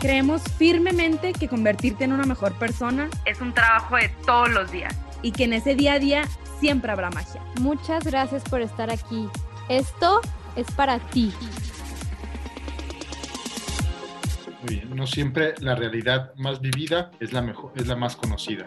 Creemos firmemente que convertirte en una mejor persona es un trabajo de todos los días y que en ese día a día siempre habrá magia. Muchas gracias por estar aquí. Esto es para ti. Muy bien. No siempre la realidad más vivida es la mejor, es la más conocida.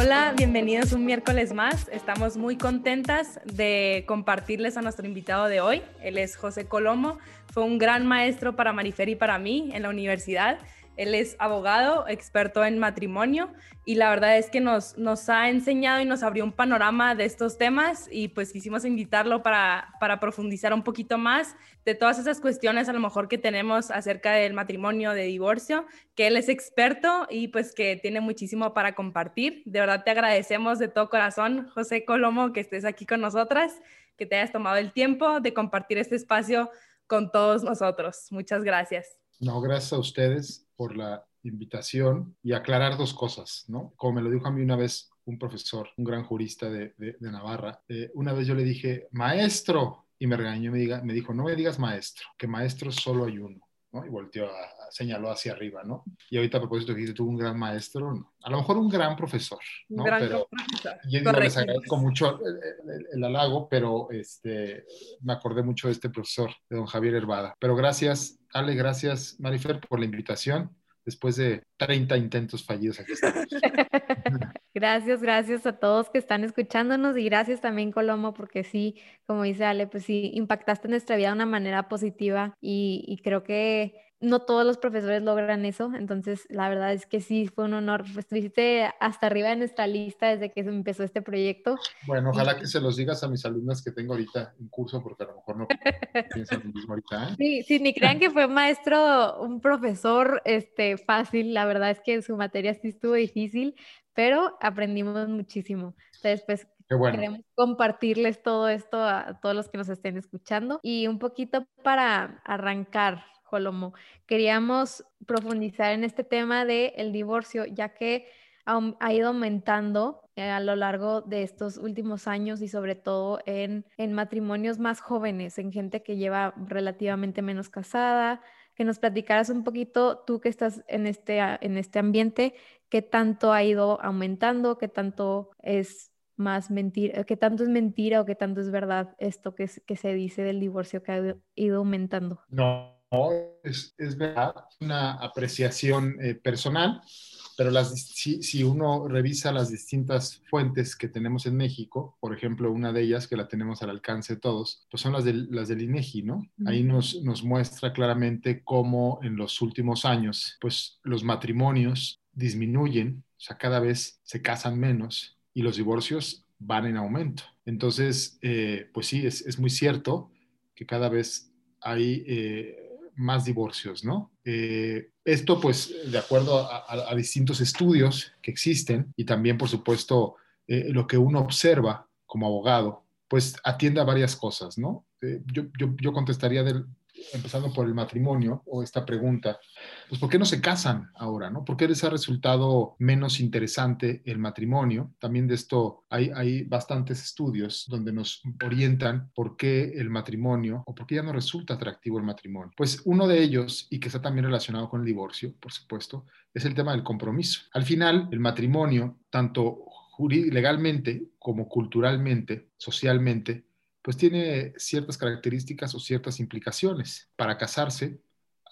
Hola, bienvenidos un miércoles más. Estamos muy contentas de compartirles a nuestro invitado de hoy. Él es José Colomo. Fue un gran maestro para Marifer y para mí en la universidad él es abogado, experto en matrimonio y la verdad es que nos, nos ha enseñado y nos abrió un panorama de estos temas y pues quisimos invitarlo para, para profundizar un poquito más de todas esas cuestiones a lo mejor que tenemos acerca del matrimonio, de divorcio, que él es experto y pues que tiene muchísimo para compartir. De verdad te agradecemos de todo corazón, José Colomo, que estés aquí con nosotras, que te hayas tomado el tiempo de compartir este espacio con todos nosotros. Muchas gracias. No, gracias a ustedes por la invitación y aclarar dos cosas, ¿no? Como me lo dijo a mí una vez un profesor, un gran jurista de, Navarra, eh, una vez yo le dije, maestro, y me regañó, me, diga, me dijo, no me digas maestro, que maestro solo hay uno. ¿No? Y volteó, a, señaló hacia arriba, ¿no? Y ahorita a propósito que dice, tuvo un gran maestro, ¿no? a lo mejor un gran profesor, ¿no? gran pero, profesor. Yo les agradezco mucho el, el, halago, pero este, me acordé mucho de este profesor, de don Javier Herbada. Pero gracias Ale, gracias, Marifer, por la invitación. Después de 30 intentos fallidos aquí estamos. gracias, gracias a todos que están escuchándonos y gracias también, Colomo, porque sí, como dice Ale, pues sí, impactaste nuestra vida de una manera positiva y, y creo que no todos los profesores logran eso, entonces la verdad es que sí fue un honor. Estuviste hasta arriba de nuestra lista desde que empezó este proyecto. Bueno, ojalá que se los digas a mis alumnas que tengo ahorita en curso, porque a lo mejor no piensan lo mismo ahorita. ¿eh? Sí, sí, ni crean que fue maestro, un profesor este, fácil, la verdad es que su materia sí estuvo difícil, pero aprendimos muchísimo. Entonces, pues Queremos compartirles todo esto a todos los que nos estén escuchando y un poquito para arrancar, Jolomo. Queríamos profundizar en este tema del el divorcio, ya que ha, ido aumentando eh, a lo largo de estos últimos años y sobre todo en, en matrimonios más jóvenes, en gente que lleva relativamente menos casada, que nos platicaras un poquito, tú que estás en este, en este ambiente, qué tanto ha ido aumentando, qué tanto es más mentira, qué tanto es mentira o qué tanto es verdad esto que, que se dice del divorcio que ha ido aumentando. No, es, es verdad, una apreciación eh, personal, pero las, si, si, uno revisa las distintas fuentes que tenemos en México, por ejemplo, una de ellas que la tenemos al alcance de todos, pues son las, del, las del INEGI, ¿no? Ahí nos, nos muestra claramente cómo en los últimos años, pues los matrimonios disminuyen, o sea, cada vez se casan menos y los divorcios van en aumento. Entonces, eh, pues sí, es, es, muy cierto que cada vez hay... Eh, más divorcios, ¿no? Eh, esto, pues, de acuerdo a, distintos estudios que existen y también, por supuesto, eh, lo que uno observa como abogado, pues atiende a varias cosas, ¿no? Eh, yo, yo, yo, contestaría del, empezando por el matrimonio o esta pregunta, pues ¿por qué no se casan ahora? ¿no? ¿Por qué les ha resultado menos interesante el matrimonio? También de esto hay, hay bastantes estudios donde nos orientan por qué el matrimonio o por qué ya no resulta atractivo el matrimonio. Pues uno de ellos, y que está también relacionado con el divorcio, por supuesto, es el tema del compromiso. Al final, el matrimonio, tanto legalmente como culturalmente, socialmente, pues tiene ciertas características o ciertas implicaciones. Para casarse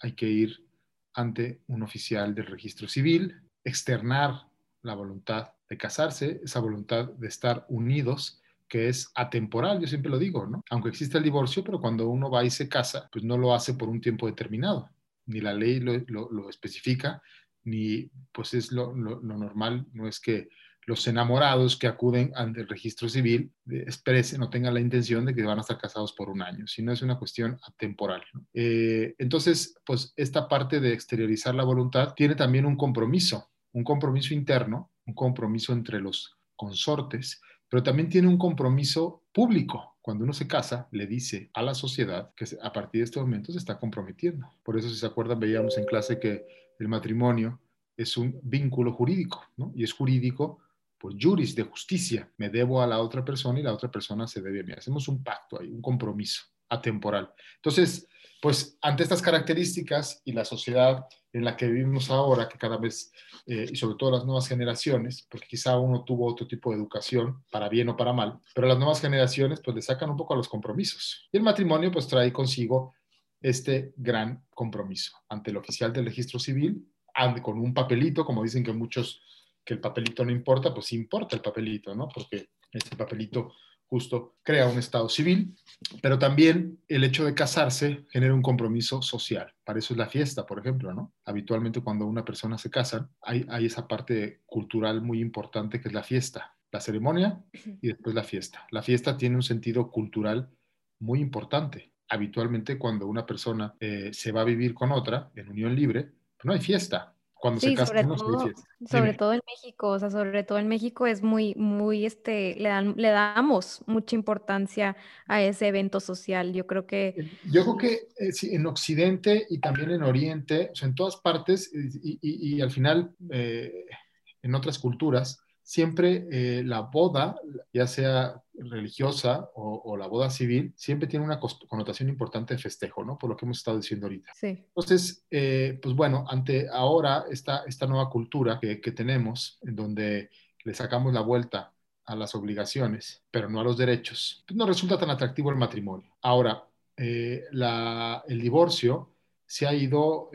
hay que ir ante un oficial del registro civil, externar la voluntad de casarse, esa voluntad de estar unidos, que es atemporal, yo siempre lo digo, ¿no? Aunque existe el divorcio, pero cuando uno va y se casa, pues no lo hace por un tiempo determinado, ni la ley lo, especifica, ni pues es lo, lo normal, no es que los enamorados que acuden ante el registro civil expresen o tengan la intención de que van a estar casados por un año, sino es una cuestión atemporal. Eh, entonces, pues esta parte de exteriorizar la voluntad tiene también un compromiso, un compromiso interno, un compromiso entre los consortes, pero también tiene un compromiso público. Cuando uno se casa, le dice a la sociedad que a partir de este momento se está comprometiendo. Por eso, si se acuerdan, veíamos en clase que el matrimonio es un vínculo jurídico, ¿no? Y es jurídico por juris de justicia. Me debo a la otra persona y la otra persona se debe a mí. Hacemos un pacto ahí, un compromiso atemporal. Entonces, pues ante estas características y la sociedad en la que vivimos ahora, que cada vez, eh, y sobre todo las nuevas generaciones, porque quizá uno tuvo otro tipo de educación, para bien o para mal, pero las nuevas generaciones pues le sacan un poco a los compromisos. Y el matrimonio pues trae consigo este gran compromiso ante el oficial del registro civil, con un papelito, como dicen que muchos, que el papelito no importa, pues importa el papelito, ¿no? Porque ese papelito justo crea un estado civil, pero también el hecho de casarse genera un compromiso social. Para eso es la fiesta, por ejemplo, ¿no? Habitualmente cuando una persona se casa, hay, hay esa parte cultural muy importante que es la fiesta, la ceremonia y después la fiesta. La fiesta tiene un sentido cultural muy importante. Habitualmente cuando una persona eh, se va a vivir con otra en unión libre, no hay fiesta. Cuando se casan, sobre, todo, sobre todo en México, o sea, sobre todo en México es muy, muy, este, le, dan, le damos mucha importancia a ese evento social. Yo creo que... Eh, yo creo que eh, en Occidente y también en Oriente, o sea, en todas partes, y, y, al final, eh, en otras culturas, siempre eh, la boda, ya sea religiosa o, la boda civil, siempre tiene una connotación importante de festejo, ¿no? Por lo que hemos estado diciendo ahorita. Sí. Entonces, eh, pues bueno, ante ahora esta, esta nueva cultura que, tenemos, en donde le sacamos la vuelta a las obligaciones, pero no a los derechos, pues no resulta tan atractivo el matrimonio. Ahora, eh, el divorcio se ha ido,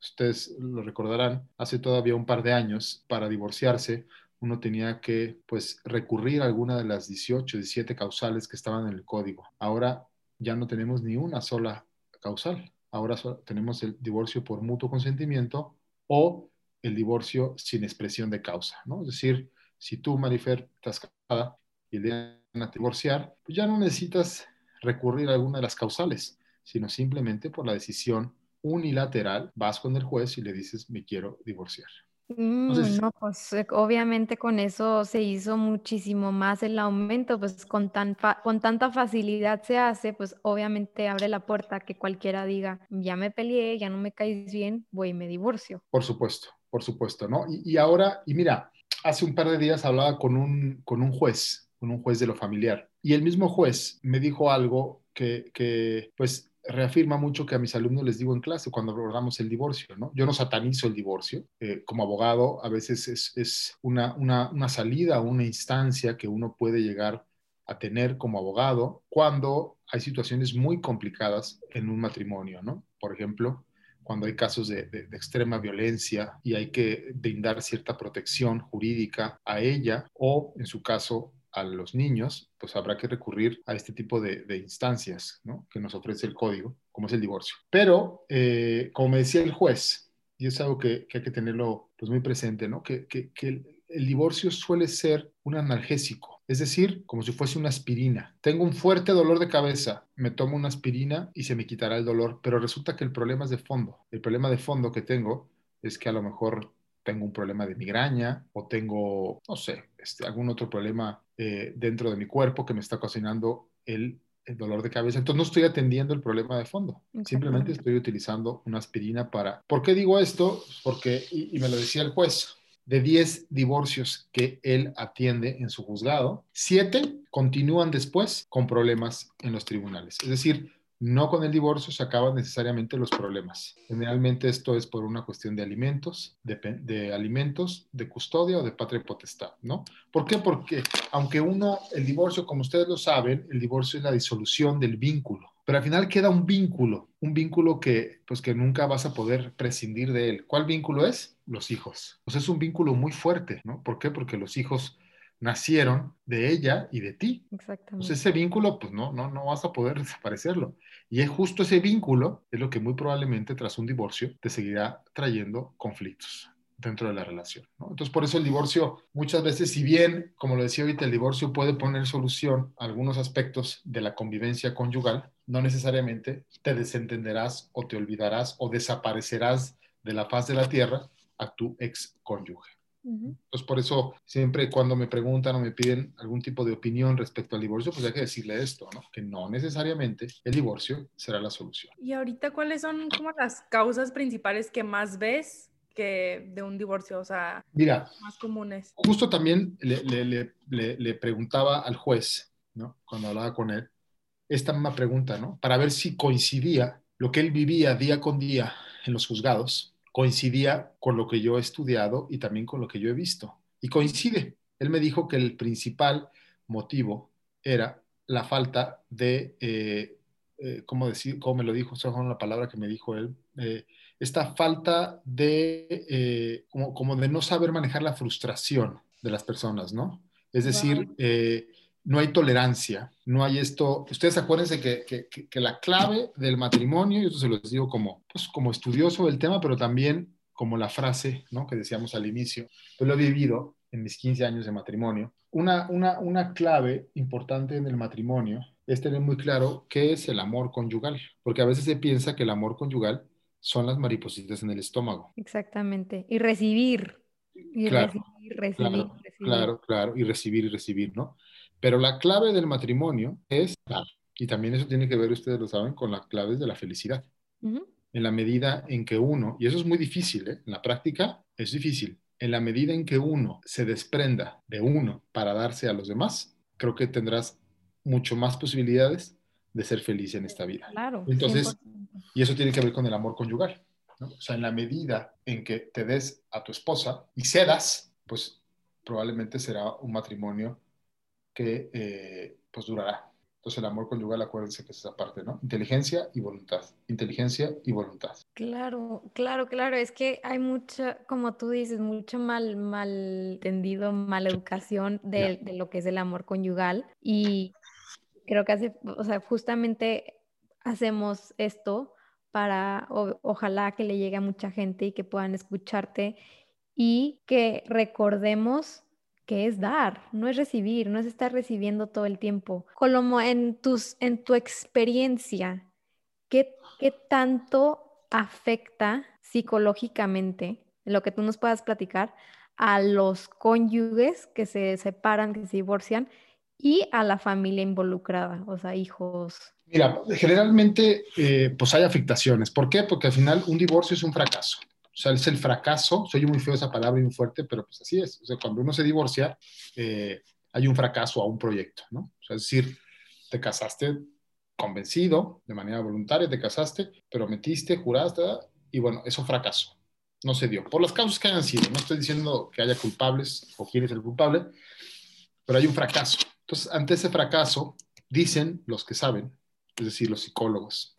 ustedes lo recordarán, hace todavía un par de años, para divorciarse, uno tenía que pues recurrir a alguna de las 18, 17 causales que estaban en el código. Ahora ya no tenemos ni una sola causal. Ahora tenemos el divorcio por mutuo consentimiento o el divorcio sin expresión de causa, ¿no? Es decir, si tú, Marifer, estás casada y le van a divorciar, pues ya no necesitas recurrir a alguna de las causales, sino simplemente por la decisión unilateral vas con el juez y le dices, me quiero divorciar. Mm, no, pues eh, obviamente con eso se hizo muchísimo más el aumento, pues con, tan con tanta facilidad se hace, pues obviamente abre la puerta que cualquiera diga, ya me peleé, ya no me caes bien, voy y me divorcio. Por supuesto, por supuesto, ¿no? Y, ahora, y mira, hace un par de días hablaba con un, con un juez, con un juez de lo familiar, y el mismo juez me dijo algo que, que pues reafirma mucho que a mis alumnos les digo en clase cuando abordamos el divorcio, ¿no? Yo no satanizo el divorcio. Eh, como abogado, a veces es, una, una, una salida, una instancia que uno puede llegar a tener como abogado cuando hay situaciones muy complicadas en un matrimonio, ¿no? Por ejemplo, cuando hay casos de, de, extrema violencia y hay que brindar cierta protección jurídica a ella o, en su caso, a los niños, pues habrá que recurrir a este tipo de, instancias que nos ofrece el código, como es el divorcio. Pero, eh, como me decía el juez, y es algo que, hay que tenerlo pues, muy presente, que, el, el divorcio suele ser un analgésico, es decir, como si fuese una aspirina. Tengo un fuerte dolor de cabeza, me tomo una aspirina y se me quitará el dolor, pero resulta que el problema es de fondo. El problema de fondo que tengo es que a lo mejor tengo un problema de migraña o tengo, no sé, este, algún otro problema eh, dentro de mi cuerpo que me está ocasionando el, dolor de cabeza. Entonces no estoy atendiendo el problema de fondo. Simplemente estoy utilizando una aspirina para... ¿Por qué digo esto? Porque, y, y me lo decía el juez, de 10 divorcios que él atiende en su juzgado, 7 continúan después con problemas en los tribunales. Es decir, no con el divorcio se acaban necesariamente los problemas. Generalmente esto es por una cuestión de alimentos, de, alimentos, de custodia o de patria potestad, ¿no? ¿Por qué? Porque aunque uno, el divorcio, como ustedes lo saben, el divorcio es la disolución del vínculo, pero al final queda un vínculo, un vínculo que, pues que nunca vas a poder prescindir de él. ¿Cuál vínculo es? Los hijos. Pues es un vínculo muy fuerte, ¿no? ¿Por qué? Porque los hijos nacieron de ella y de ti. Exactamente. Entonces ese vínculo, pues no, no, no vas a poder desaparecerlo. Y es justo ese vínculo, es lo que muy probablemente tras un divorcio te seguirá trayendo conflictos. dentro de la relación. Entonces, por eso el divorcio, muchas veces, si bien, como lo decía ahorita, el divorcio puede poner solución a algunos aspectos de la convivencia conyugal, no necesariamente te desentenderás o te olvidarás o desaparecerás de la faz de la tierra a tu ex cónyuge. Entonces, por eso siempre cuando me preguntan o me piden algún tipo de opinión respecto al divorcio, pues hay que decirle esto, ¿no? Que no necesariamente el divorcio será la solución. Y ahorita, ¿cuáles son como las causas principales que más ves que de un divorcio, o sea, Mira, más comunes? Justo también le, le, le, le preguntaba al juez, ¿no? Cuando hablaba con él, esta misma pregunta, ¿no? Para ver si coincidía lo que él vivía día con día en los juzgados coincidía con lo que yo he estudiado y también con lo que yo he visto. Y coincide. Él me dijo que el principal motivo era la falta de, eh, eh, ¿cómo decir? ¿Cómo me lo dijo? Esa fue una palabra que me dijo él. Eh, esta falta de, como, como, de no saber manejar la frustración de las personas, ¿no? Es decir, no hay tolerancia, no hay esto. Ustedes acuérdense que, que, que, la clave del matrimonio, y esto se lo digo como, pues, como estudioso del tema, pero también como la frase ¿no? que decíamos al inicio, yo lo he vivido en mis 15 años de matrimonio. Una, una, una clave importante en el matrimonio es tener muy claro qué es el amor conyugal, porque a veces se piensa que el amor conyugal son las maripositas en el estómago. Exactamente, y recibir, y recibir, recibir, claro, recibir. Claro, claro, y recibir y recibir, ¿no? Pero la clave del matrimonio es Y también eso tiene que ver, ustedes lo saben, con las claves de la felicidad. En la medida en que uno, y eso es muy difícil, ¿eh? en la práctica es difícil, en la medida en que uno se desprenda de uno para darse a los demás, creo que tendrás mucho más posibilidades de ser feliz en esta vida. Claro. Entonces, y eso tiene que ver con el amor conyugal. O sea, en la medida en que te des a tu esposa y cedas, pues probablemente será un matrimonio que eh, pues durará. Entonces el amor conyugal, acuérdense que es esa parte, ¿no? Inteligencia y voluntad. Inteligencia y voluntad. Claro, claro, claro. Es que hay mucha, como tú dices, mucho mal, mal entendido, mala educación de, de lo que es el amor conyugal. Y creo que hace, o sea, justamente hacemos esto para, ojalá que le llegue a mucha gente y que puedan escucharte y que recordemos que es dar, no es recibir, no es estar recibiendo todo el tiempo. Colomo, en, tus, en tu experiencia, ¿qué, ¿qué tanto afecta psicológicamente, lo que tú nos puedas platicar, a los cónyuges que se separan, que se divorcian, y a la familia involucrada, o sea, hijos? Mira, generalmente eh, pues hay afectaciones. ¿Por qué? Porque al final un divorcio es un fracaso. O sea, es el fracaso, soy muy feo esa palabra y muy fuerte, pero pues así es. O sea, cuando uno se divorcia, eh, hay un fracaso a un proyecto, ¿no? O sea, es decir, te casaste convencido, de manera voluntaria, te casaste, prometiste, juraste, y bueno, eso fracasó. No se dio. Por las causas que hayan sido. No estoy diciendo que haya culpables o quién es el culpable, pero hay un fracaso. Entonces, ante ese fracaso, dicen los que saben, es decir, los psicólogos,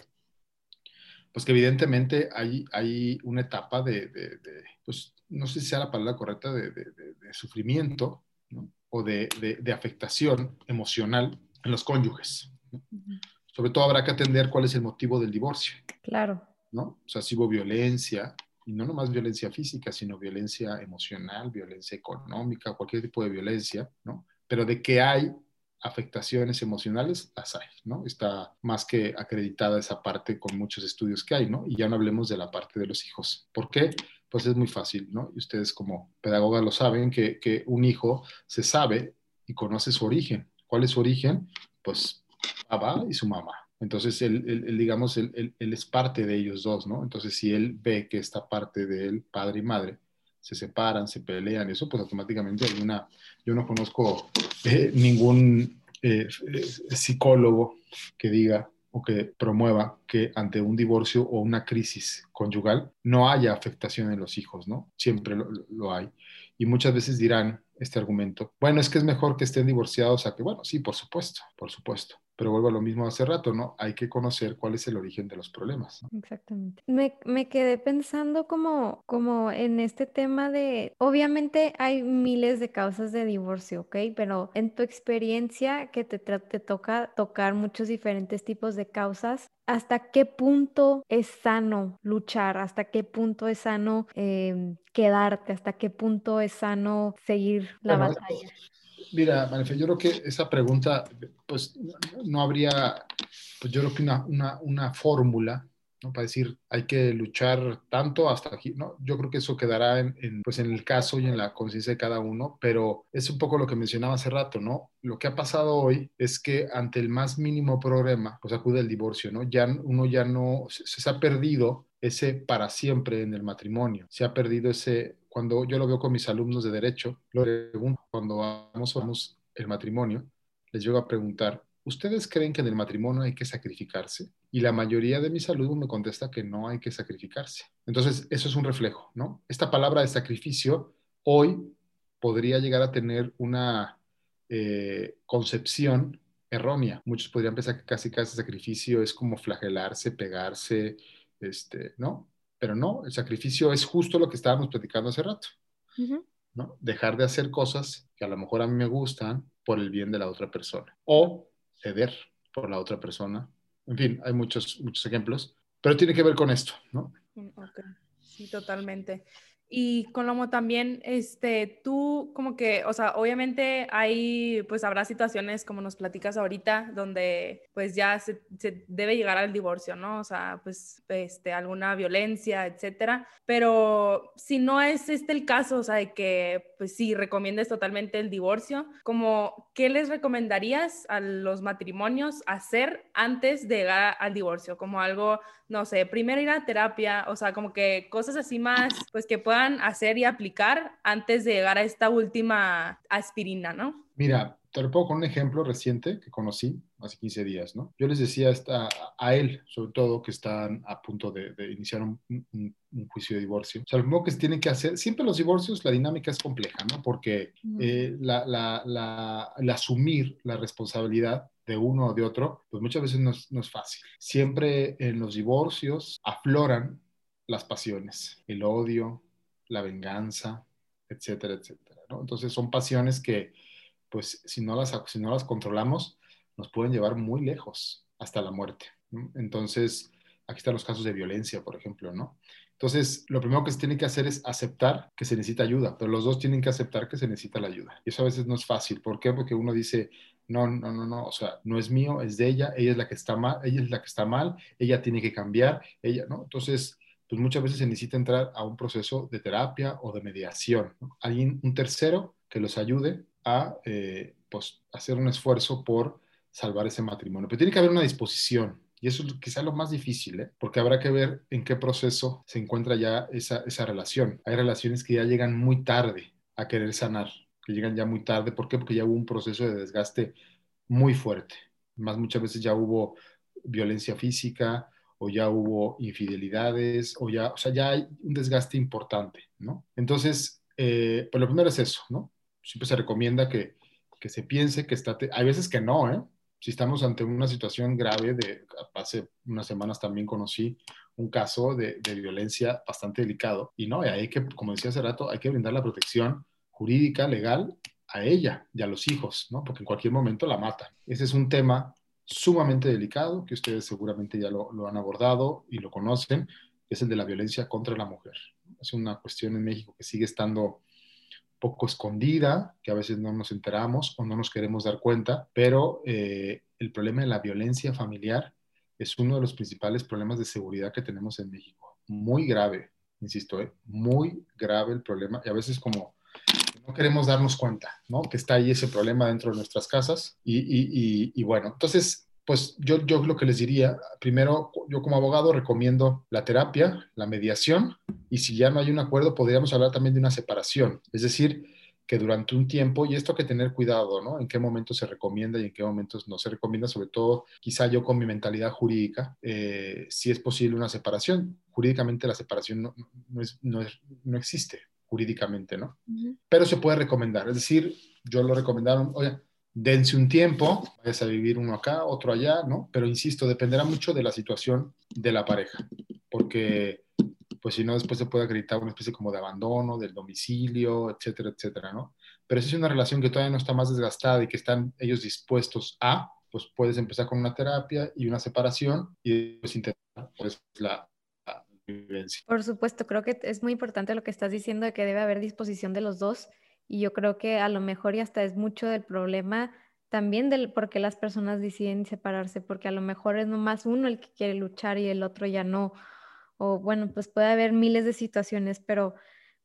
pues que evidentemente hay, hay una etapa de, pues no sé si sea la palabra correcta, de, sufrimiento o de, afectación emocional en los cónyuges. Sobre todo habrá que atender cuál es el motivo del divorcio. Claro. ¿no? O sea, si hubo violencia, y no nomás violencia física, sino violencia emocional, violencia económica, cualquier tipo de violencia, ¿no? Pero de que hay afectaciones emocionales, las hay, ¿no? Está más que acreditada esa parte con muchos estudios que hay, ¿no? Y ya no hablemos de la parte de los hijos. ¿Por qué? Pues es muy fácil, ¿no? Y ustedes como pedagoga lo saben, que, que un hijo se sabe y conoce su origen. ¿Cuál es su origen? Pues papá y su mamá. Entonces, él, digamos, él, él, es parte de ellos dos, ¿no? Entonces, si él ve que esta parte de él, padre y madre, se separan, se pelean, eso pues automáticamente hay yo no conozco eh, ningún eh, eh, psicólogo que diga o que promueva que ante un divorcio o una crisis conyugal no haya afectación en los hijos, ¿no? Siempre lo, lo hay. Y muchas veces dirán este argumento, bueno, es que es mejor que estén divorciados a que, bueno, sí, por supuesto, por supuesto. Pero vuelvo a lo mismo hace rato, ¿no? Hay que conocer cuál es el origen de los problemas. Exactamente. Me, me, quedé pensando como, como en este tema de, obviamente hay miles de causas de divorcio, ¿ok? Pero en tu experiencia que te, te toca tocar muchos diferentes tipos de causas, ¿hasta qué punto es sano luchar? ¿Hasta qué punto es sano em, quedarte? ¿Hasta qué punto es sano seguir la batalla? Mira, Marife, yo creo que esa pregunta, pues no habría, pues yo creo que una, una, fórmula, ¿no? Para decir, hay que luchar tanto hasta aquí, ¿no? Yo creo que eso quedará en, pues en el caso y en la conciencia de cada uno, pero es un poco lo que mencionaba hace rato, ¿no? Lo que ha pasado hoy es que ante el más mínimo problema, pues acude el divorcio, ¿no? Ya uno ya no, se ha perdido ese para siempre en el matrimonio, se ha perdido ese cuando yo lo veo con mis alumnos de derecho, cuando vamos el matrimonio, les llego a preguntar, ¿ustedes creen que en el matrimonio hay que sacrificarse? Y la mayoría de mis alumnos me contesta que no hay que sacrificarse. Entonces, eso es un reflejo, ¿no? Esta palabra de sacrificio hoy podría llegar a tener una eh, concepción errónea. Muchos podrían pensar que casi casi sacrificio es como flagelarse, pegarse, este, ¿no? Pero no, el sacrificio es justo lo que estábamos platicando hace rato. ¿no? Dejar de hacer cosas que a lo mejor a mí me gustan por el bien de la otra persona. O ceder por la otra persona. En fin, hay muchos, muchos ejemplos. Pero tiene que ver con esto, ¿no? Sí, totalmente. Y Colomo también, este, tú como que, o sea, obviamente hay, pues habrá situaciones como nos platicas ahorita, donde pues ya se, se, debe llegar al divorcio, ¿no? O sea, pues, este, alguna violencia, etcétera. Pero si no es este el caso, o sea, de que, pues sí, recomiendes totalmente el divorcio, como, ¿qué les recomendarías a los matrimonios hacer antes de llegar al divorcio? Como algo, no sé, primero ir a terapia, o sea, como que cosas así más, pues que puedan hacer y aplicar antes de llegar a esta última aspirina, ¿no? Mira, te lo pongo con un ejemplo reciente que conocí hace 15 días, ¿no? Yo les decía esta, a él, sobre todo, que están a punto de, iniciar un, juicio de divorcio. O sea, lo que se tiene que hacer, siempre los divorcios, la dinámica es compleja, ¿no? Porque eh, la, la, la, el asumir la responsabilidad de uno o de otro, pues muchas veces no es fácil. Siempre en los divorcios afloran las pasiones, el odio, la venganza, etcétera, etcétera. Entonces son pasiones que, pues, si no, las, si no las controlamos, nos pueden llevar muy lejos, hasta la muerte. Entonces, aquí están los casos de violencia, por ejemplo, ¿no? Entonces, lo primero que se tiene que hacer es aceptar que se necesita ayuda, pero los dos tienen que aceptar que se necesita la ayuda. Y eso a veces no es fácil. ¿Por qué? Porque uno dice, no, no, no, no, o sea, no es mío, es de ella, ella es la que está mal, ella es la que está mal, ella tiene que cambiar, ella, ¿no? Entonces, pues muchas veces se necesita entrar a un proceso de terapia o de mediación. Alguien, un tercero que los ayude a eh, pues, hacer un esfuerzo por salvar ese matrimonio. Pero tiene que haber una disposición. Y eso es quizá lo más difícil, ¿eh? porque habrá que ver en qué proceso se encuentra ya esa, esa relación. Hay relaciones que ya llegan muy tarde a querer sanar, que llegan ya muy tarde. ¿Por qué? Porque ya hubo un proceso de desgaste muy fuerte. Más muchas veces ya hubo violencia física, o ya hubo infidelidades, o ya, o sea, ya hay un desgaste importante, ¿no? Entonces, eh, pues lo primero es eso, ¿no? Siempre se recomienda que, que se piense que está, hay veces que no, ¿eh? Si estamos ante una situación grave, de, hace unas semanas también conocí un caso de, de violencia bastante delicado, y no, y hay que, como decía hace rato, hay que brindar la protección jurídica, legal, a ella y a los hijos, ¿no? Porque en cualquier momento la matan. Ese es un tema sumamente delicado, que ustedes seguramente ya lo, han abordado y lo conocen, es el de la violencia contra la mujer. Es una cuestión en México que sigue estando poco escondida, que a veces no nos enteramos o no nos queremos dar cuenta, pero eh, el problema de la violencia familiar es uno de los principales problemas de seguridad que tenemos en México. Muy grave, insisto, ¿eh? muy grave el problema y a veces como no queremos darnos cuenta, ¿no? Que está ahí ese problema dentro de nuestras casas. Y, bueno, entonces, pues yo, yo lo que les diría, primero, yo como abogado recomiendo la terapia, la mediación, y si ya no hay un acuerdo, podríamos hablar también de una separación. Es decir, que durante un tiempo, y esto hay que tener cuidado, ¿no? En qué momentos se recomienda y en qué momentos no se recomienda, sobre todo quizá yo con mi mentalidad jurídica, eh, si es posible una separación. Jurídicamente la separación no, no, no existe, jurídicamente, ¿no? Pero se puede recomendar, es decir, yo lo recomendaron, oye, dense un tiempo, vayas a vivir uno acá, otro allá, ¿no? Pero insisto, dependerá mucho de la situación de la pareja, porque pues si no después se puede acreditar una especie como de abandono, del domicilio, etcétera, etcétera, ¿no? Pero si es una relación que todavía no está más desgastada y que están ellos dispuestos a, pues puedes empezar con una terapia y una separación y después intentar pues, la, Por supuesto, creo que es muy importante lo que estás diciendo de que debe haber disposición de los dos y yo creo que a lo mejor y hasta es mucho del problema también del por qué las personas deciden separarse, porque a lo mejor es nomás uno el que quiere luchar y el otro ya no. O bueno, pues puede haber miles de situaciones, pero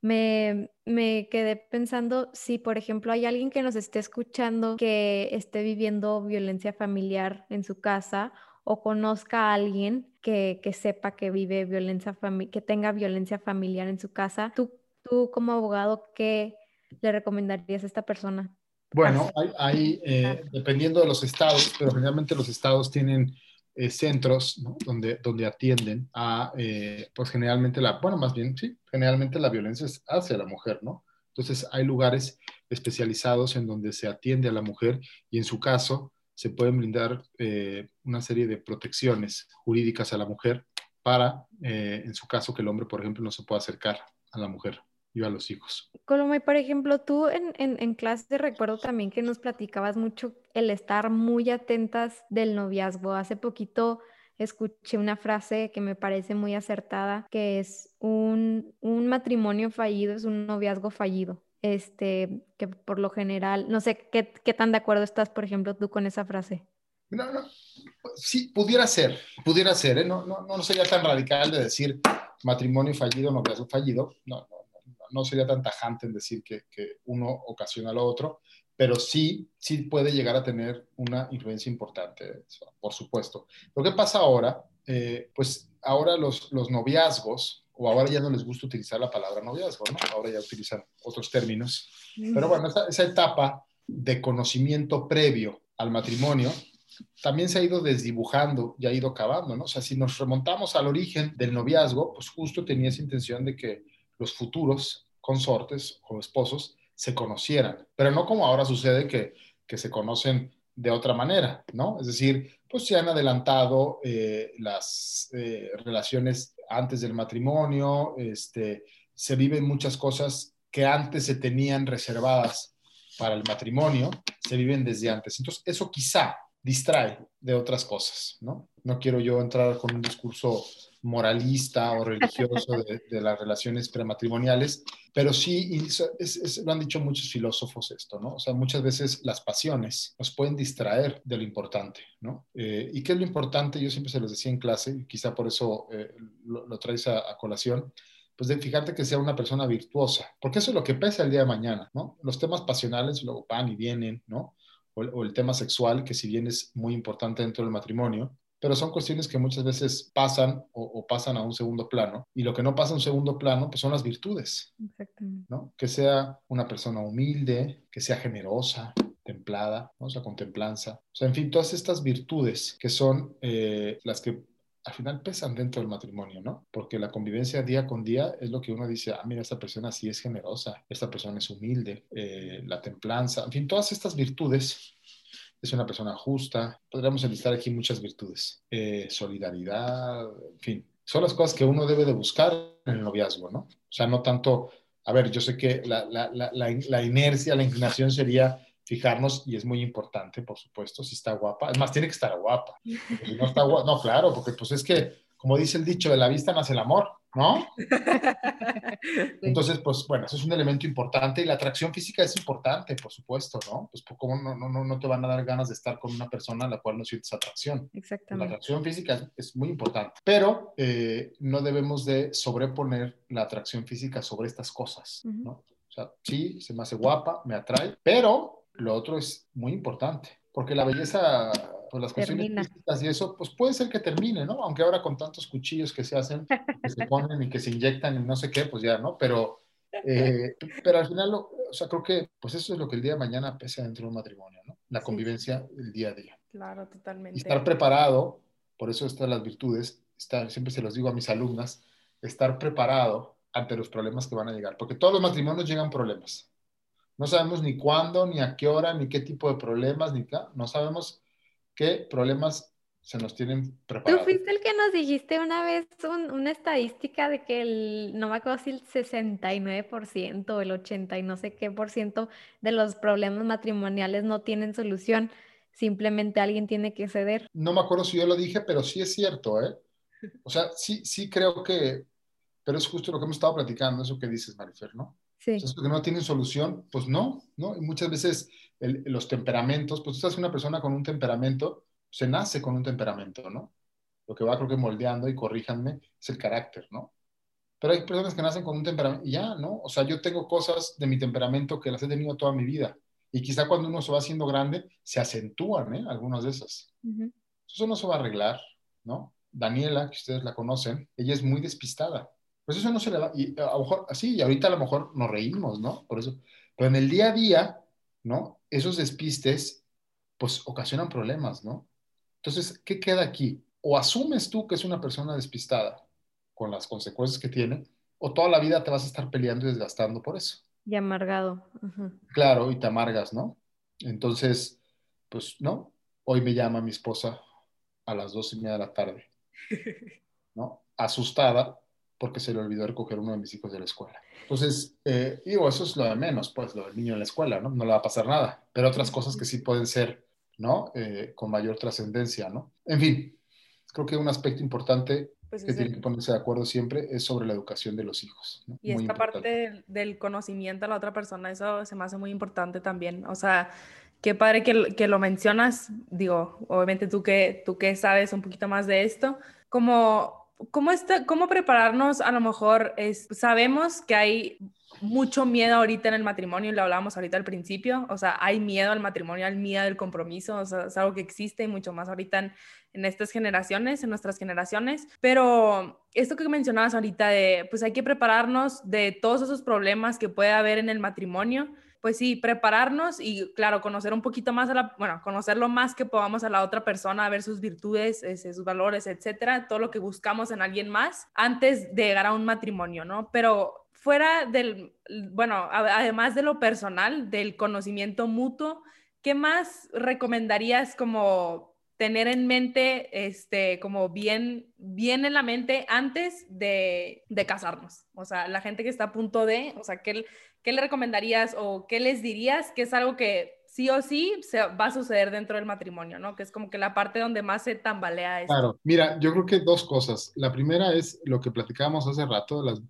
me, me quedé pensando si, por ejemplo, hay alguien que nos esté escuchando que esté viviendo violencia familiar en su casa o conozca a alguien que, que sepa que vive violencia que tenga violencia familiar en su casa, tú, tú como abogado, ¿qué le recomendarías a esta persona? Bueno, hay, eh, dependiendo de los estados, pero generalmente los estados tienen eh, centros donde, donde atienden a, eh, pues generalmente la, bueno, más bien, sí, generalmente la violencia es hacia la mujer, ¿no? Entonces hay lugares especializados en donde se atiende a la mujer y en su caso se pueden brindar una serie de protecciones jurídicas a la mujer para, en su caso, que el hombre, por ejemplo, no se pueda acercar a la mujer y a los hijos. Colomay, por ejemplo, tú en, en, en, clase recuerdo también que nos platicabas mucho el estar muy atentas del noviazgo. Hace poquito escuché una frase que me parece muy acertada, que es un, un matrimonio fallido es un noviazgo fallido. Este, que por lo general, no sé, ¿qué, ¿qué tan de acuerdo estás, por ejemplo, tú con esa frase? No, no, sí, pudiera ser, pudiera ser, ¿eh? no, no, no sería tan radical de decir matrimonio fallido, noviazgo fallido, no, no no sería tan tajante en decir que, uno ocasiona lo otro, pero sí, sí puede llegar a tener una influencia importante, por supuesto. Lo que pasa ahora, eh, pues ahora los, los noviazgos, o ahora ya no les gusta utilizar la palabra noviazgo, ¿no? Ahora ya utilizan otros términos. Pero bueno, esa, esa etapa de conocimiento previo al matrimonio, también se ha ido desdibujando y ha ido acabando, ¿no? O sea, si nos remontamos al origen del noviazgo, pues justo tenía esa intención de que los futuros consortes o esposos se conocieran, pero no como ahora sucede que, que se conocen de otra manera, ¿no? Es decir, pues se han adelantado eh, las eh, relaciones antes del matrimonio, este, se viven muchas cosas que antes se tenían reservadas para el matrimonio, se viven desde antes. Entonces, eso quizá distrae de otras cosas, ¿no? No quiero yo entrar con un discurso moralista o religioso de, las relaciones prematrimoniales, pero sí, lo han dicho muchos filósofos esto, ¿no? O sea, muchas veces las pasiones nos pueden distraer de lo importante, ¿no? Eh, ¿Y qué es lo importante? Yo siempre se los decía en clase, quizá por eso eh, lo, traes a, colación, pues de fijarte que sea una persona virtuosa, porque eso es lo que pesa el día de mañana, ¿no? Los temas pasionales luego van y vienen, ¿no? o, el tema sexual, que si bien es muy importante dentro del matrimonio, pero son cuestiones que muchas veces pasan o, pasan a un segundo plano. Y lo que no pasa a un segundo plano, pues son las virtudes. Exactamente. ¿no? Que sea una persona humilde, que sea generosa, templada, ¿no? o sea, con templanza. O sea, en fin, todas estas virtudes que son eh, las que al final pesan dentro del matrimonio, ¿no? Porque la convivencia día con día es lo que uno dice, ah, mira, esta persona sí es generosa, esta persona es humilde, eh, la templanza, en fin, todas estas virtudes es una persona justa, podríamos enlistar aquí muchas virtudes, eh, solidaridad, en fin, son las cosas que uno debe de buscar en el noviazgo, ¿no? O sea, no tanto, a ver, yo sé que la, la, la, la inercia, la inclinación sería fijarnos, y es muy importante, por supuesto, si está guapa. Es más, tiene que estar guapa. Si no está guapa, no, claro, porque pues es que, como dice el dicho, de la vista nace el amor, ¿no? Entonces, pues bueno, eso es un elemento importante y la atracción física es importante, por supuesto, ¿no? Pues como no, no, no te van a dar ganas de estar con una persona a la cual no sientes atracción. Exactamente. La atracción física es, muy importante, pero eh, no debemos de sobreponer la atracción física sobre estas cosas, ¿no? O sea, sí, se me hace guapa, me atrae, pero lo otro es muy importante, porque la belleza, pues las cuestiones físicas y eso, pues puede ser que termine, ¿no? Aunque ahora con tantos cuchillos que se hacen, que se ponen y que se inyectan y no sé qué, pues ya, ¿no? Pero, eh, pero al final, o sea, creo que pues eso es lo que el día de mañana pesa dentro de un matrimonio, ¿no? La convivencia el día a día. Claro, totalmente. Y estar preparado, por eso están las virtudes, estar, siempre se los digo a mis alumnas, estar preparado ante los problemas que van a llegar, porque todos los matrimonios llegan problemas No sabemos ni cuándo, ni a qué hora, ni qué tipo de problemas, ni qué, no sabemos qué problemas se nos tienen preparados. Tú fuiste el que nos dijiste una vez una estadística de que el, no me acuerdo si el 69% o el 80 y no sé qué por ciento de los problemas matrimoniales no tienen solución, simplemente alguien tiene que ceder. No me acuerdo si yo lo dije, pero sí es cierto, ¿eh? O sea, sí, sí creo que, pero es justo lo que hemos estado platicando, eso que dices, Marifer, ¿no? Sí. que no tienen solución, pues no, ¿no? Y muchas veces los temperamentos, pues tú estás una persona con un temperamento, se nace con un temperamento, ¿no? Lo que va creo que moldeando, y corríjanme, es el carácter, ¿no? Pero hay personas que nacen con un temperamento, y ya, ¿no? O sea, yo tengo cosas de mi temperamento que las he tenido toda mi vida. Y quizá cuando uno se va haciendo grande, se acentúan, ¿eh? Algunas de esas. Eso no se va a arreglar, ¿no? Daniela, que ustedes la conocen, ella es muy despistada. Pues eso no se le va, y a lo mejor, así, y ahorita a lo mejor nos reímos, ¿no? Por eso, pero en el día a día, ¿no? Esos despistes, pues ocasionan problemas, ¿no? Entonces, ¿qué queda aquí? O asumes tú que es una persona despistada, con las consecuencias que tiene, o toda la vida te vas a estar peleando y desgastando por eso. Y amargado. Claro, y te amargas, ¿no? Entonces, pues, ¿no? Hoy me llama mi esposa a las dos y media de la tarde, ¿no? Asustada porque se le olvidó recoger uno de mis hijos de la escuela. Entonces, eh, digo, eso es lo de menos, pues, lo del niño en la escuela, ¿no? No le va a pasar nada, pero otras cosas que sí pueden ser, ¿no? Eh, con mayor trascendencia, ¿no? En fin, creo que un aspecto importante pues que tiene que ponerse de acuerdo siempre es sobre la educación de los hijos. Y esta parte del conocimiento a la otra persona, eso se me hace muy importante también. O sea, qué padre que, que lo mencionas. Digo, obviamente tú que, tú que sabes un poquito más de esto, como ¿Cómo, está, ¿Cómo prepararnos? A lo mejor es, sabemos que hay mucho miedo ahorita en el matrimonio, y lo hablábamos ahorita al principio, o sea, hay miedo al matrimonio, hay miedo al compromiso, o sea, es algo que existe y mucho más ahorita en, en estas generaciones, en nuestras generaciones, pero esto que mencionabas ahorita de, pues hay que prepararnos de todos esos problemas que puede haber en el matrimonio, pues sí, prepararnos y claro, conocer un poquito más a la, bueno, conocer lo más que podamos a la otra persona, a ver sus virtudes, sus valores, etcétera, todo lo que buscamos en alguien más antes de llegar a un matrimonio, ¿no? Pero fuera del, bueno, además de lo personal, del conocimiento mutuo, ¿qué más recomendarías como tener en mente, este, como bien, bien en la mente antes de, de casarnos? O sea, la gente que está a punto de, o sea, ¿qué, ¿qué le recomendarías o qué les dirías que es algo que sí o sí se va a suceder dentro del matrimonio, ¿no? Que es como que la parte donde más se tambalea esto. Claro, mira, yo creo que dos cosas. La primera es lo que platicábamos hace rato, de,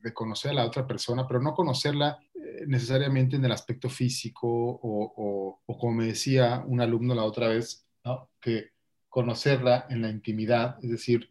de, conocer a la otra persona, pero no conocerla eh, necesariamente en el aspecto físico o, o, o como me decía un alumno la otra vez, que conocerla en la intimidad, es decir,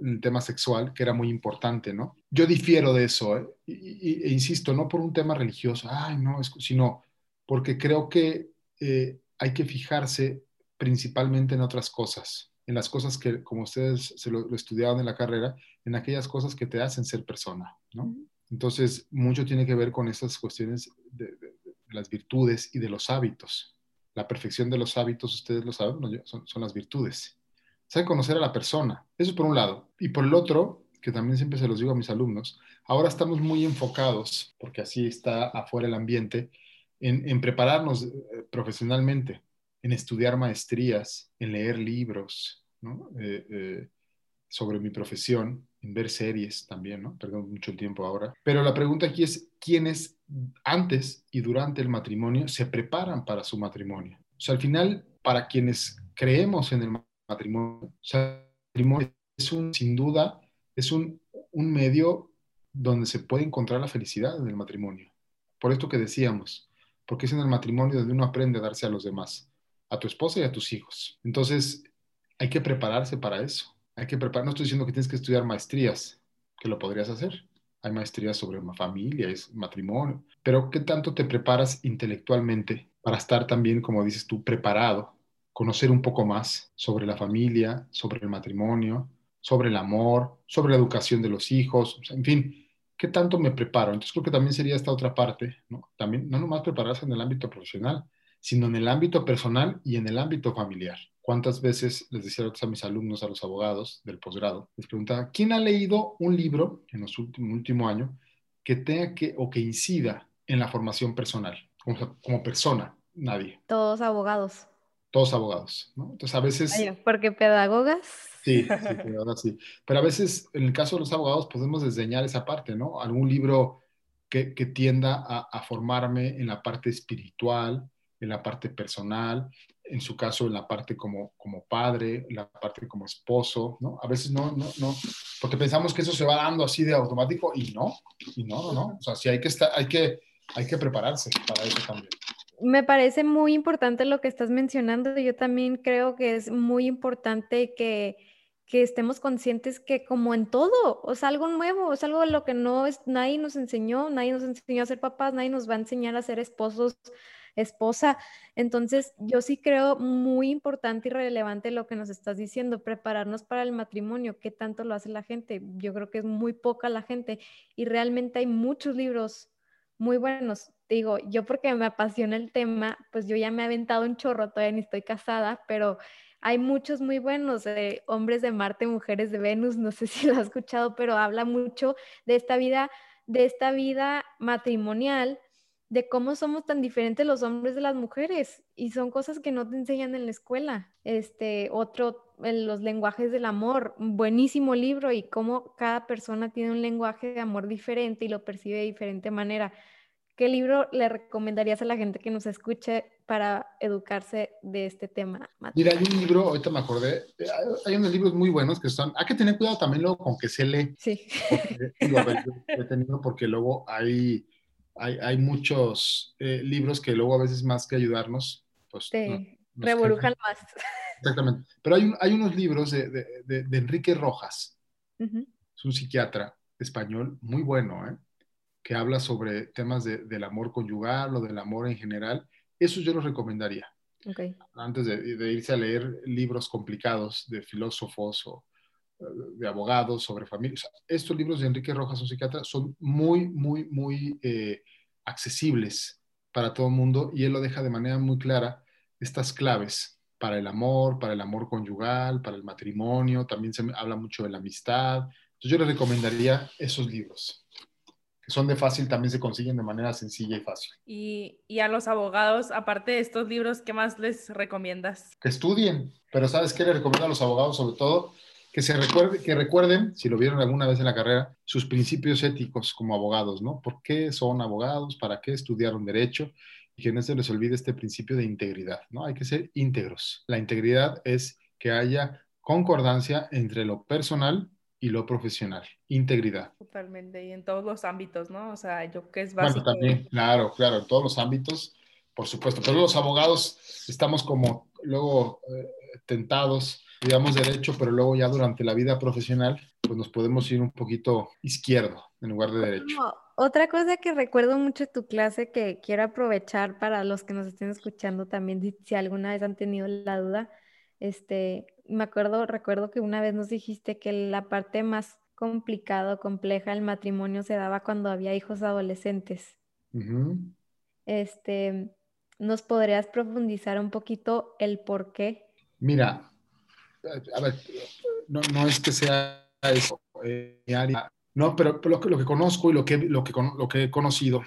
en el tema sexual, que era muy importante, ¿no? Yo difiero de eso, ¿eh? e insisto, no por un tema religioso, ay, no, sino porque creo que eh, hay que fijarse principalmente en otras cosas, en las cosas que, como ustedes se lo, estudiaban en la carrera, en aquellas cosas que te hacen ser persona, ¿no? Entonces, mucho tiene que ver con estas cuestiones de las virtudes y de los hábitos, la perfección de los hábitos, ustedes lo saben, son, las virtudes. Saben conocer a la persona. Eso por un lado. Y por el otro, que también siempre se los digo a mis alumnos, ahora estamos muy enfocados, porque así está afuera el ambiente, en, prepararnos eh, profesionalmente, en estudiar maestrías, en leer libros eh, eh, sobre mi profesión, en ver series también, ¿no? Perdón mucho el tiempo ahora. Pero la pregunta aquí es, ¿quiénes antes y durante el matrimonio se preparan para su matrimonio? O sea, al final, para quienes creemos en el matrimonio, o sea, el matrimonio es un, sin duda, es un, un medio donde se puede encontrar la felicidad en el matrimonio. Por esto que decíamos, porque es en el matrimonio donde uno aprende a darse a los demás, a tu esposa y a tus hijos. Entonces, hay que prepararse para eso hay que preparar, no estoy diciendo que tienes que estudiar maestrías, que lo podrías hacer. Hay maestrías sobre familia, es matrimonio, pero ¿qué tanto te preparas intelectualmente para estar también, como dices tú, preparado, conocer un poco más sobre la familia, sobre el matrimonio, sobre el amor, sobre la educación de los hijos, en fin, ¿qué tanto me preparo? Entonces creo que también sería esta otra parte, ¿no? También, no nomás prepararse en el ámbito profesional, sino en el ámbito personal y en el ámbito familiar. ¿Cuántas veces les decía a mis alumnos, a los abogados del posgrado, les preguntaba, ¿quién ha leído un libro en los últimos último año que tenga que o que incida en la formación personal, como, persona, nadie. Todos abogados. Todos abogados, ¿no? Entonces a veces... porque pedagogas. Sí, sí, pedagogas, sí. Pero a veces, en el caso de los abogados, podemos desdeñar esa parte, ¿no? Algún libro que, tienda a, formarme en la parte espiritual, en la parte personal, en su caso en la parte como, como padre, en la parte como esposo, ¿no? A veces no, no, no, porque pensamos que eso se va dando así de automático y no, y no, no, no. O sea, sí hay que, estar, hay que, hay que prepararse para eso también. Me parece muy importante lo que estás mencionando. Yo también creo que es muy importante que que estemos conscientes que como en todo, o sea, algo nuevo, es algo lo que no es, nadie nos enseñó, nadie nos enseñó a ser papás, nadie nos va a enseñar a ser esposos, esposa. Entonces, yo sí creo muy importante y relevante lo que nos estás diciendo, prepararnos para el matrimonio, qué tanto lo hace la gente. Yo creo que es muy poca la gente y realmente hay muchos libros muy buenos. Digo, yo porque me apasiona el tema, pues yo ya me he aventado un chorro, todavía ni estoy casada, pero hay muchos muy buenos, de hombres de Marte, mujeres de Venus, no sé si lo has escuchado, pero habla mucho de esta vida, de esta vida matrimonial, de cómo somos tan diferentes los hombres de las mujeres y son cosas que no te enseñan en la escuela. Este otro los lenguajes del amor, buenísimo libro y cómo cada persona tiene un lenguaje de amor diferente y lo percibe de diferente manera. ¿Qué libro le recomendarías a la gente que nos escuche para educarse de este tema? Mira, hay un libro, ahorita me acordé, hay unos libros muy buenos que son, hay que tener cuidado también luego con que se lee. Sí. Porque, he tenido porque luego hay, hay, muchos eh, libros que luego a veces más que ayudarnos, pues... Más. Exactamente. Pero hay, hay unos libros de, de, de, Enrique Rojas, es un psiquiatra español muy bueno, ¿eh? que habla sobre temas del amor conyugal o del amor en general, eso yo los recomendaría. Antes de, irse a leer libros complicados de filósofos o de abogados sobre familia. estos libros de Enrique Rojas, un psiquiatra, son muy, muy, muy eh, accesibles para todo el mundo y él lo deja de manera muy clara estas claves para el amor, para el amor conyugal, para el matrimonio, también se habla mucho de la amistad. Entonces yo les recomendaría esos libros son de fácil, también se consiguen de manera sencilla y fácil. Y, y, a los abogados, aparte de estos libros, ¿qué más les recomiendas? Que estudien, pero ¿sabes qué les recomiendo a los abogados sobre todo? Que, se recuerde, que recuerden, si lo vieron alguna vez en la carrera, sus principios éticos como abogados, ¿no? ¿Por qué son abogados? ¿Para qué estudiaron derecho? Y que no se les olvide este principio de integridad, ¿no? Hay que ser íntegros. La integridad es que haya concordancia entre lo personal y lo profesional, integridad. Totalmente, y en todos los ámbitos, ¿no? O sea, yo que es básico. Bueno, también, claro, claro, en todos los ámbitos, por supuesto, pero los abogados estamos como luego eh, tentados, digamos derecho, pero luego ya durante la vida profesional, pues nos podemos ir un poquito izquierdo en lugar de derecho. otra cosa que recuerdo mucho de tu clase que quiero aprovechar para los que nos estén escuchando también, si alguna vez han tenido la duda, este, me acuerdo, recuerdo que una vez nos dijiste que la parte más complicada o compleja del matrimonio se daba cuando había hijos adolescentes. Este, ¿nos podrías profundizar un poquito el por qué? Mira, a ver, no, es que sea eso, eh, no, pero, lo, que, lo, que conozco y lo que, lo, que, lo que he conocido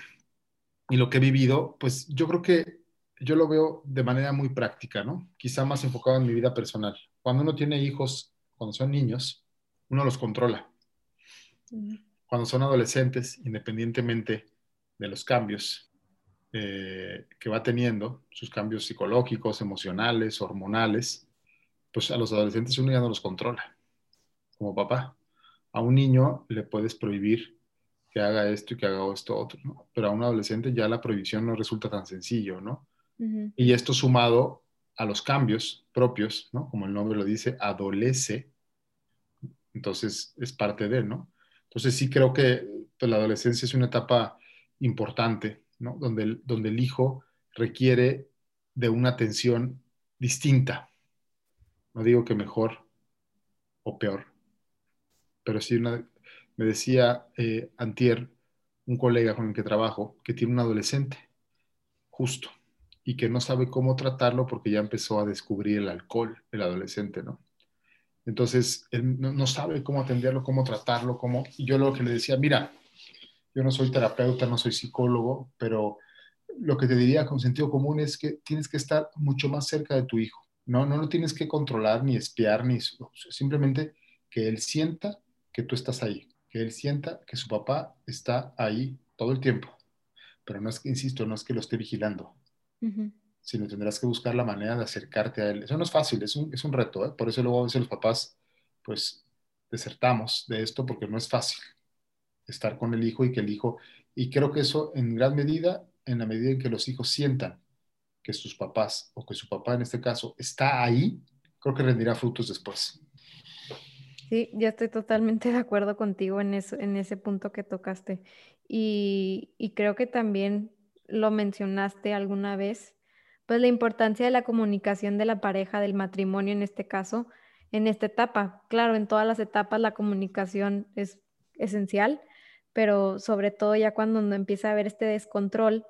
y lo que he vivido, pues yo creo que yo lo veo de manera muy práctica, ¿no? Quizá más enfocado en mi vida personal. Cuando uno tiene hijos, cuando son niños, uno los controla. Cuando son adolescentes, independientemente de los cambios eh, que va teniendo, sus cambios psicológicos, emocionales, hormonales, pues a los adolescentes uno ya no los controla, como papá. A un niño le puedes prohibir que haga esto y que haga esto otro, ¿no? Pero a un adolescente ya la prohibición no resulta tan sencillo, ¿no? Y esto sumado a los cambios propios, ¿no? Como el nombre lo dice, adolece. Entonces es parte de, ¿no? Entonces sí creo que pues, la adolescencia es una etapa importante, ¿no? Donde donde el hijo requiere de una atención distinta. No digo que mejor o peor, pero sí me decía eh, Antier, un colega con el que trabajo, que tiene un adolescente, justo y que no sabe cómo tratarlo porque ya empezó a descubrir el alcohol, el adolescente, ¿no? Entonces, él no, sabe cómo atenderlo, cómo tratarlo, cómo... Y yo lo que le decía, mira, yo no soy terapeuta, no soy psicólogo, pero lo que te diría con sentido común es que tienes que estar mucho más cerca de tu hijo. No, no lo tienes que controlar ni espiar, ni simplemente que él sienta que tú estás ahí, que él sienta que su papá está ahí todo el tiempo. Pero no es que, insisto, no es que lo esté vigilando, sino tendrás que buscar la manera de acercarte a él. Eso no es fácil, es un, es un reto, ¿eh? por eso luego a veces los papás, pues, desertamos de esto porque no es fácil estar con el hijo y que el hijo, y creo que eso en gran medida, en la medida en que los hijos sientan que sus papás o que su papá en este caso está ahí, creo que rendirá frutos después. Sí, ya estoy totalmente de acuerdo contigo en, eso, en ese punto que tocaste. Y, y creo que también lo mencionaste alguna vez, pues la importancia de la comunicación de la pareja, del matrimonio en este caso, en esta etapa. Claro, en todas las etapas la comunicación es esencial, pero sobre todo ya cuando empieza a haber este descontrol,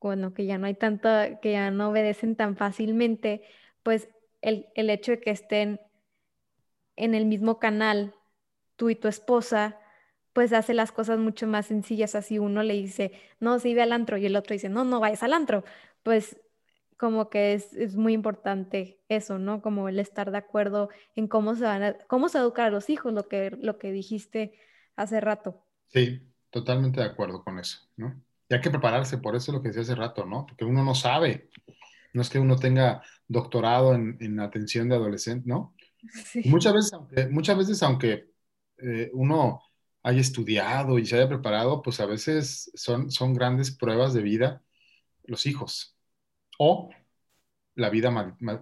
bueno, que ya no hay tanta, que ya no obedecen tan fácilmente, pues el, el hecho de que estén en el mismo canal, tú y tu esposa, pues hace las cosas mucho más sencillas. Así uno le dice, no, sí ve al antro, y el otro dice, no, no vayas al antro. Pues como que es, muy importante eso, ¿no? Como el estar de acuerdo en cómo se van a, cómo se educar a los hijos, lo que, lo que dijiste hace rato. Sí, totalmente de acuerdo con eso, ¿no? Y hay que prepararse, por eso es lo que decía hace rato, ¿no? Porque uno no sabe. No es que uno tenga doctorado en, en atención de adolescente, ¿no? Muchas veces, aunque, muchas veces, aunque eh, uno haya estudiado y se haya preparado, pues a veces son, son grandes pruebas de vida los hijos o la vida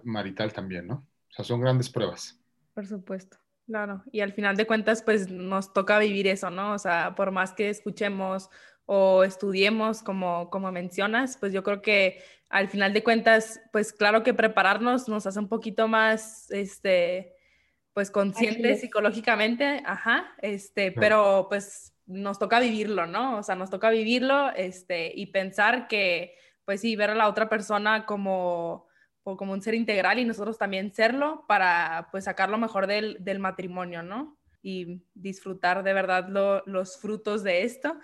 marital también, ¿no? O sea, son grandes pruebas. Por supuesto. Claro, y al final de cuentas, pues nos toca vivir eso, ¿no? O sea, por más que escuchemos o estudiemos, como, como mencionas, pues yo creo que al final de cuentas, pues claro que prepararnos nos hace un poquito más, este, pues conscientes psicológicamente, ajá, este, pero pues nos toca vivirlo, ¿no? O sea, nos toca vivirlo, este, y pensar que, pues sí, ver a la otra persona como, como un ser integral y nosotros también serlo para, pues, sacar lo mejor del, del matrimonio, ¿no? Y disfrutar de verdad los frutos de esto.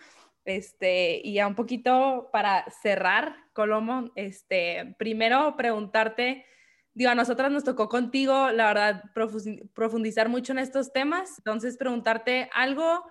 Este, y ya un poquito para cerrar, Colomo, este, primero preguntarte, digo, a nosotras nos tocó contigo, la verdad, profundizar mucho en estos temas, entonces preguntarte algo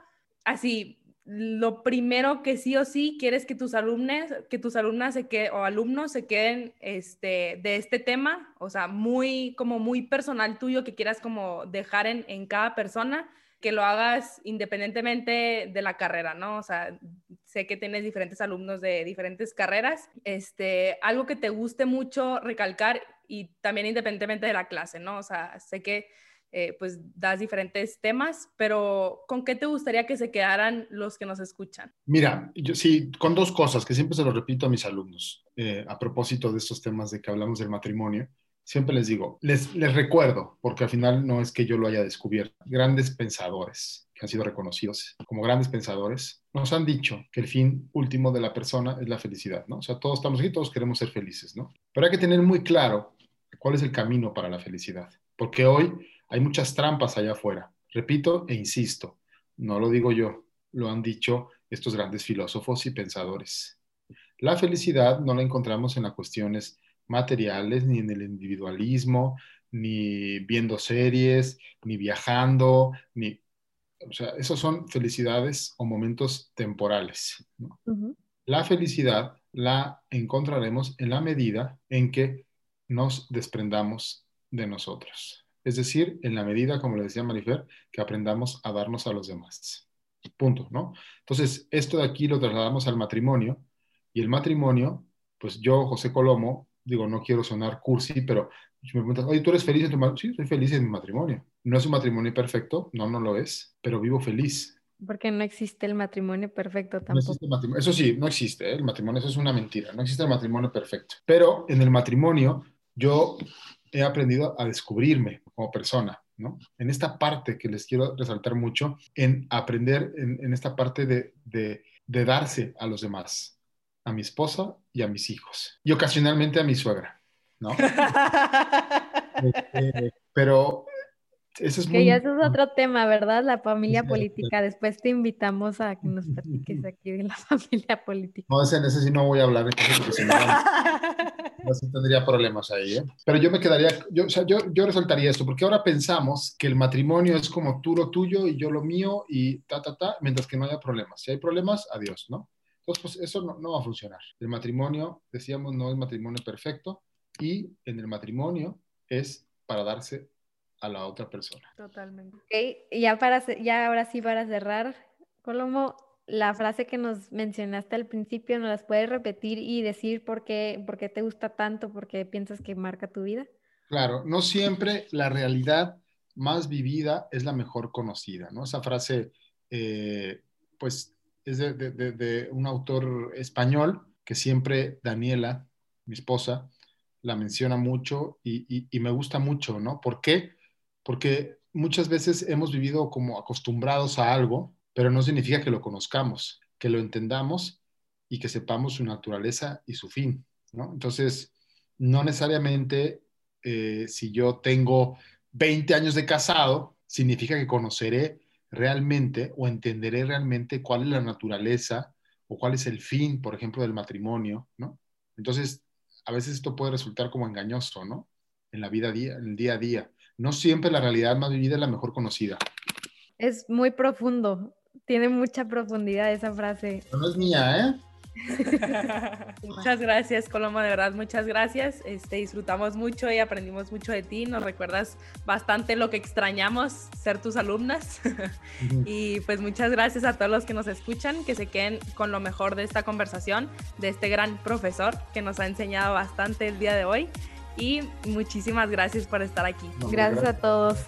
así, lo primero que sí o sí quieres que tus alumnos, que tus alumnas se queden, o alumnos se queden este, de este tema, o sea, muy, como muy personal tuyo que quieras como dejar en, en cada persona, que lo hagas independientemente de la carrera, ¿no? O sea, sé que tienes diferentes alumnos de diferentes carreras, este, algo que te guste mucho recalcar y también independientemente de la clase, ¿no? O sea, sé que eh, pues das diferentes temas, pero ¿con qué te gustaría que se quedaran los que nos escuchan? Mira, sí, con dos cosas que siempre se lo repito a mis alumnos eh, a propósito de estos temas de que hablamos del matrimonio siempre les digo, les, les recuerdo, porque al final no es que yo lo haya descubierto, grandes pensadores que han sido reconocidos como grandes pensadores, nos han dicho que el fin último de la persona es la felicidad, ¿no? O sea, todos estamos aquí, todos queremos ser felices, ¿no? Pero hay que tener muy claro cuál es el camino para la felicidad, porque hoy hay muchas trampas allá afuera. Repito e insisto, no lo digo yo, lo han dicho estos grandes filósofos y pensadores. La felicidad no la encontramos en las cuestiones materiales, ni en el individualismo, ni viendo series, ni viajando, ni... O sea, esos son felicidades o momentos temporales. La felicidad la encontraremos en la medida en que nos desprendamos de nosotros. Es decir, en la medida, como le decía Marifer, que aprendamos a darnos a los demás. Punto, ¿no? Entonces, esto de aquí lo trasladamos al matrimonio y el matrimonio, pues yo, José Colomo, digo, no quiero sonar cursi, pero me preguntas, oye, ¿tú eres feliz en tu matrimonio? Sí, soy feliz en mi matrimonio. No es un matrimonio perfecto, no, no lo es, pero vivo feliz. Porque no existe el matrimonio perfecto tampoco. Eso sí, no existe, ¿eh? el matrimonio, eso es una mentira, no existe el matrimonio perfecto. Pero en el matrimonio yo he aprendido a descubrirme como persona, ¿no? En esta parte que les quiero resaltar mucho, en aprender en, esta parte de, de, de darse a los demás, a mi esposa y a mis hijos. Y ocasionalmente a mi suegra, ¿no? Este, pero Eso es que ya eso es otro tema, ¿verdad? La familia política. Después te invitamos a que nos platiques aquí de la familia política. No, ese, ese sí no voy a hablar, porque si no, no tendría problemas ahí. ¿eh? Pero yo me quedaría, yo, o sea, yo, yo resaltaría esto, porque ahora pensamos que el matrimonio es como tú lo tuyo y yo lo mío y ta, ta, ta, mientras que no haya problemas. Si hay problemas, adiós, ¿no? Entonces, pues eso no, no va a funcionar. El matrimonio, decíamos, no es matrimonio perfecto y en el matrimonio es para darse a la otra persona. Totalmente. Okay. Ya, para, ya ahora sí para cerrar, Colomo, la frase que nos mencionaste al principio, ¿nos las puedes repetir y decir por qué, por qué te gusta tanto, por qué piensas que marca tu vida? Claro, no siempre la realidad más vivida es la mejor conocida, ¿no? Esa frase, eh, pues, es de, de, de, un autor español que siempre Daniela, mi esposa, la menciona mucho y, y, me gusta mucho, ¿no? ¿Por qué? porque muchas veces hemos vivido como acostumbrados a algo, pero no significa que lo conozcamos, que lo entendamos y que sepamos su naturaleza y su fin, ¿no? Entonces, no necesariamente eh, si yo tengo 20 años de casado, significa que conoceré realmente o entenderé realmente cuál es la naturaleza o cuál es el fin, por ejemplo, del matrimonio, ¿no? Entonces, a veces esto puede resultar como engañoso, ¿no? En la vida, en el día a día no siempre la realidad más vivida es la mejor conocida. Es muy profundo, tiene mucha profundidad esa frase. No es mía, ¿eh? muchas gracias, Coloma, de verdad, muchas gracias. Este, disfrutamos mucho y aprendimos mucho de ti. Nos recuerdas bastante lo que extrañamos ser tus alumnas. y pues muchas gracias a todos los que nos escuchan, que se queden con lo mejor de esta conversación, de este gran profesor que nos ha enseñado bastante el día de hoy y muchísimas gracias por estar aquí. gracias a todos.